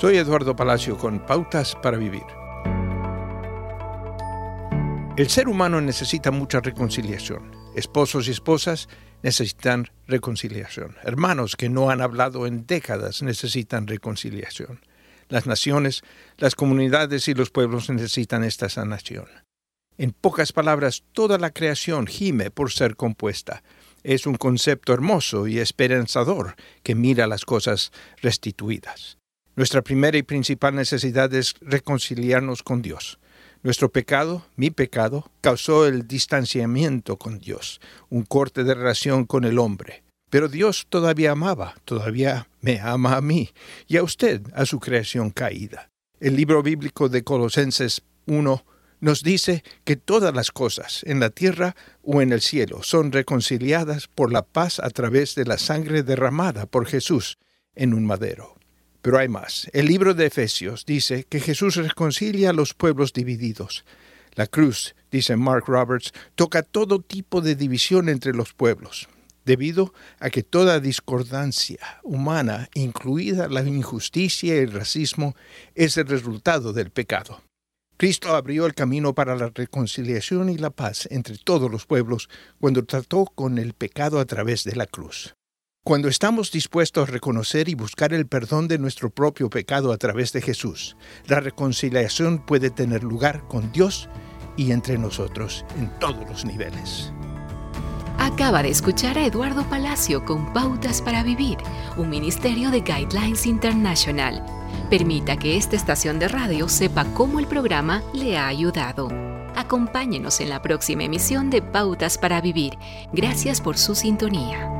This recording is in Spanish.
Soy Eduardo Palacio con Pautas para Vivir. El ser humano necesita mucha reconciliación. Esposos y esposas necesitan reconciliación. Hermanos que no han hablado en décadas necesitan reconciliación. Las naciones, las comunidades y los pueblos necesitan esta sanación. En pocas palabras, toda la creación gime por ser compuesta. Es un concepto hermoso y esperanzador que mira las cosas restituidas. Nuestra primera y principal necesidad es reconciliarnos con Dios. Nuestro pecado, mi pecado, causó el distanciamiento con Dios, un corte de relación con el hombre. Pero Dios todavía amaba, todavía me ama a mí y a usted, a su creación caída. El libro bíblico de Colosenses 1 nos dice que todas las cosas, en la tierra o en el cielo, son reconciliadas por la paz a través de la sangre derramada por Jesús en un madero. Pero hay más. El libro de Efesios dice que Jesús reconcilia a los pueblos divididos. La cruz, dice Mark Roberts, toca todo tipo de división entre los pueblos, debido a que toda discordancia humana, incluida la injusticia y el racismo, es el resultado del pecado. Cristo abrió el camino para la reconciliación y la paz entre todos los pueblos cuando trató con el pecado a través de la cruz. Cuando estamos dispuestos a reconocer y buscar el perdón de nuestro propio pecado a través de Jesús, la reconciliación puede tener lugar con Dios y entre nosotros en todos los niveles. Acaba de escuchar a Eduardo Palacio con Pautas para Vivir, un ministerio de Guidelines International. Permita que esta estación de radio sepa cómo el programa le ha ayudado. Acompáñenos en la próxima emisión de Pautas para Vivir. Gracias por su sintonía.